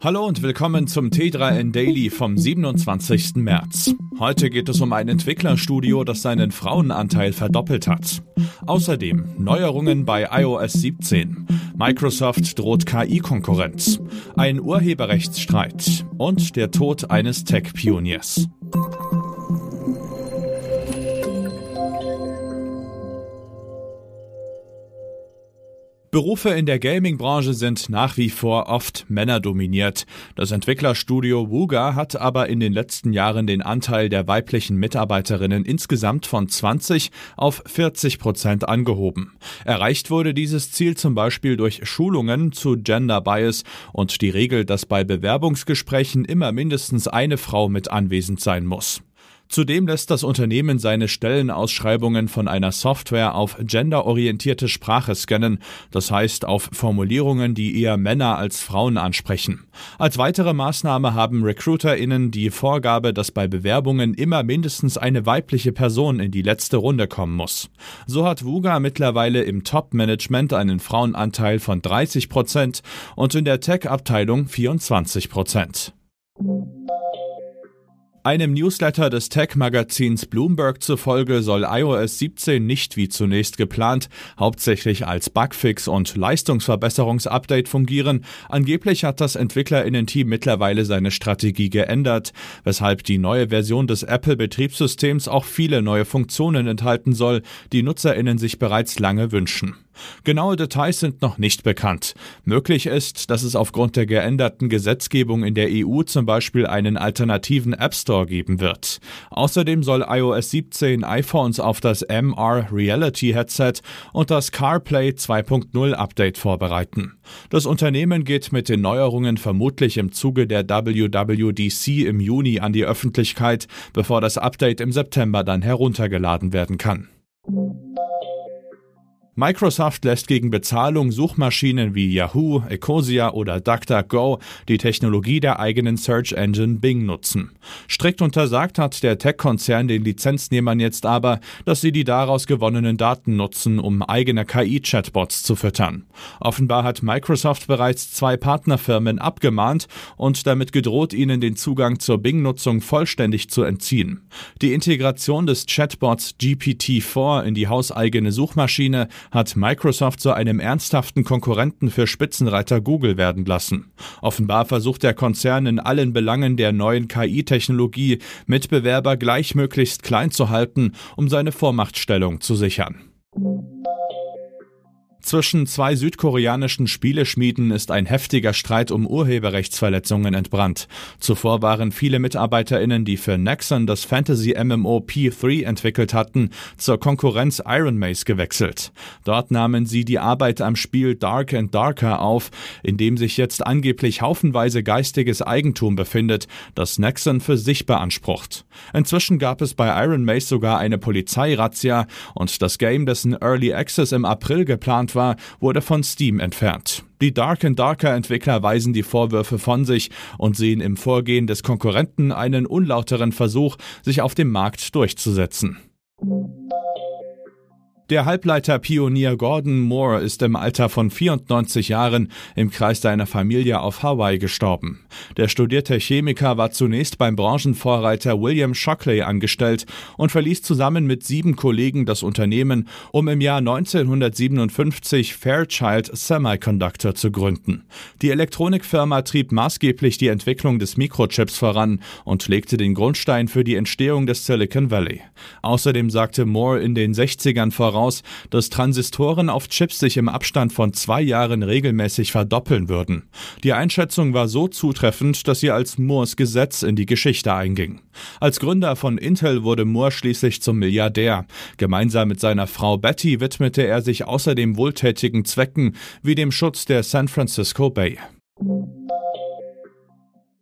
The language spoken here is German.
Hallo und willkommen zum T3N Daily vom 27. März. Heute geht es um ein Entwicklerstudio, das seinen Frauenanteil verdoppelt hat. Außerdem Neuerungen bei iOS 17. Microsoft droht KI-Konkurrenz. Ein Urheberrechtsstreit und der Tod eines Tech-Pioniers. Berufe in der Gaming-Branche sind nach wie vor oft männerdominiert. Das Entwicklerstudio Wuga hat aber in den letzten Jahren den Anteil der weiblichen Mitarbeiterinnen insgesamt von 20 auf 40 Prozent angehoben. Erreicht wurde dieses Ziel zum Beispiel durch Schulungen zu Gender Bias und die Regel, dass bei Bewerbungsgesprächen immer mindestens eine Frau mit anwesend sein muss. Zudem lässt das Unternehmen seine Stellenausschreibungen von einer Software auf genderorientierte Sprache scannen, das heißt auf Formulierungen, die eher Männer als Frauen ansprechen. Als weitere Maßnahme haben RecruiterInnen die Vorgabe, dass bei Bewerbungen immer mindestens eine weibliche Person in die letzte Runde kommen muss. So hat Wuga mittlerweile im Top-Management einen Frauenanteil von 30 Prozent und in der Tech-Abteilung 24 Prozent. Einem Newsletter des Tech-Magazins Bloomberg zufolge soll iOS 17 nicht wie zunächst geplant hauptsächlich als Bugfix und Leistungsverbesserungsupdate fungieren. Angeblich hat das Entwicklerinnen-Team mittlerweile seine Strategie geändert, weshalb die neue Version des Apple-Betriebssystems auch viele neue Funktionen enthalten soll, die Nutzerinnen sich bereits lange wünschen. Genaue Details sind noch nicht bekannt. Möglich ist, dass es aufgrund der geänderten Gesetzgebung in der EU zum Beispiel einen alternativen App Store geben wird. Außerdem soll iOS 17 iPhones auf das MR Reality Headset und das CarPlay 2.0 Update vorbereiten. Das Unternehmen geht mit den Neuerungen vermutlich im Zuge der WWDC im Juni an die Öffentlichkeit, bevor das Update im September dann heruntergeladen werden kann. Microsoft lässt gegen Bezahlung Suchmaschinen wie Yahoo, Ecosia oder DuckDuckGo die Technologie der eigenen Search Engine Bing nutzen. Strikt untersagt hat der Tech-Konzern den Lizenznehmern jetzt aber, dass sie die daraus gewonnenen Daten nutzen, um eigene KI-Chatbots zu füttern. Offenbar hat Microsoft bereits zwei Partnerfirmen abgemahnt und damit gedroht, ihnen den Zugang zur Bing-Nutzung vollständig zu entziehen. Die Integration des Chatbots GPT-4 in die hauseigene Suchmaschine hat Microsoft zu einem ernsthaften Konkurrenten für Spitzenreiter Google werden lassen. Offenbar versucht der Konzern in allen Belangen der neuen KI-Technologie Mitbewerber gleichmöglichst klein zu halten, um seine Vormachtstellung zu sichern. Zwischen zwei südkoreanischen Spieleschmieden ist ein heftiger Streit um Urheberrechtsverletzungen entbrannt. Zuvor waren viele MitarbeiterInnen, die für Nexon das Fantasy-MMO P3 entwickelt hatten, zur Konkurrenz Iron Maze gewechselt. Dort nahmen sie die Arbeit am Spiel Dark and Darker auf, in dem sich jetzt angeblich haufenweise geistiges Eigentum befindet, das Nexon für sich beansprucht. Inzwischen gab es bei Iron Maze sogar eine Polizeirazzia und das Game, dessen Early Access im April geplant war, war, wurde von Steam entfernt. Die Dark and Darker Entwickler weisen die Vorwürfe von sich und sehen im Vorgehen des Konkurrenten einen unlauteren Versuch, sich auf dem Markt durchzusetzen. Der Halbleiterpionier Gordon Moore ist im Alter von 94 Jahren im Kreis seiner Familie auf Hawaii gestorben. Der studierte Chemiker war zunächst beim Branchenvorreiter William Shockley angestellt und verließ zusammen mit sieben Kollegen das Unternehmen, um im Jahr 1957 Fairchild Semiconductor zu gründen. Die Elektronikfirma trieb maßgeblich die Entwicklung des Mikrochips voran und legte den Grundstein für die Entstehung des Silicon Valley. Außerdem sagte Moore in den 60ern voraus, voraus, dass Transistoren auf Chips sich im Abstand von zwei Jahren regelmäßig verdoppeln würden. Die Einschätzung war so zutreffend, dass sie als Moores Gesetz in die Geschichte einging. Als Gründer von Intel wurde Moore schließlich zum Milliardär. Gemeinsam mit seiner Frau Betty widmete er sich außerdem wohltätigen Zwecken wie dem Schutz der San Francisco Bay.